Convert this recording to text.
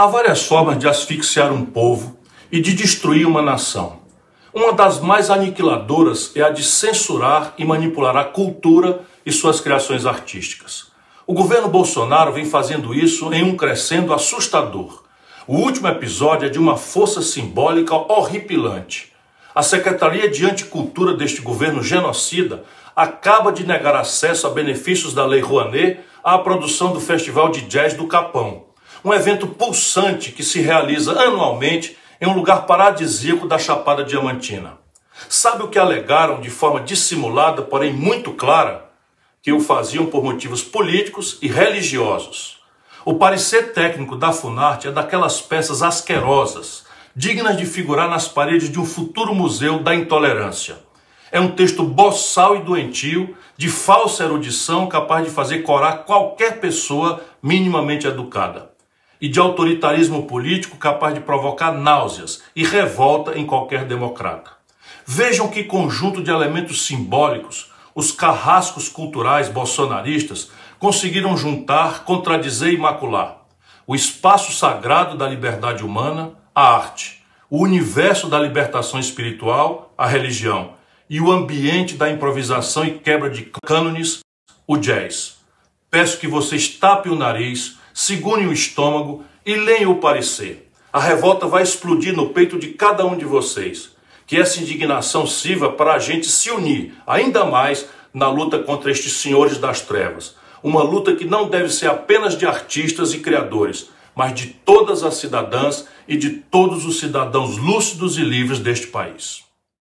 Há várias formas de asfixiar um povo e de destruir uma nação. Uma das mais aniquiladoras é a de censurar e manipular a cultura e suas criações artísticas. O governo Bolsonaro vem fazendo isso em um crescendo assustador. O último episódio é de uma força simbólica horripilante. A Secretaria de Anticultura deste governo genocida acaba de negar acesso a benefícios da Lei Rouanet à produção do Festival de Jazz do Capão um evento pulsante que se realiza anualmente em um lugar paradisíaco da Chapada Diamantina. Sabe o que alegaram de forma dissimulada, porém muito clara? Que o faziam por motivos políticos e religiosos. O parecer técnico da Funarte é daquelas peças asquerosas, dignas de figurar nas paredes de um futuro museu da intolerância. É um texto boçal e doentio, de falsa erudição, capaz de fazer corar qualquer pessoa minimamente educada e de autoritarismo político capaz de provocar náuseas e revolta em qualquer democrata. Vejam que conjunto de elementos simbólicos os carrascos culturais bolsonaristas conseguiram juntar, contradizer e macular. O espaço sagrado da liberdade humana, a arte, o universo da libertação espiritual, a religião, e o ambiente da improvisação e quebra de cânones, o jazz. Peço que vocês tapem o nariz, segurem o estômago e leiam o parecer. A revolta vai explodir no peito de cada um de vocês. Que essa indignação sirva para a gente se unir ainda mais na luta contra estes senhores das trevas. Uma luta que não deve ser apenas de artistas e criadores, mas de todas as cidadãs e de todos os cidadãos lúcidos e livres deste país.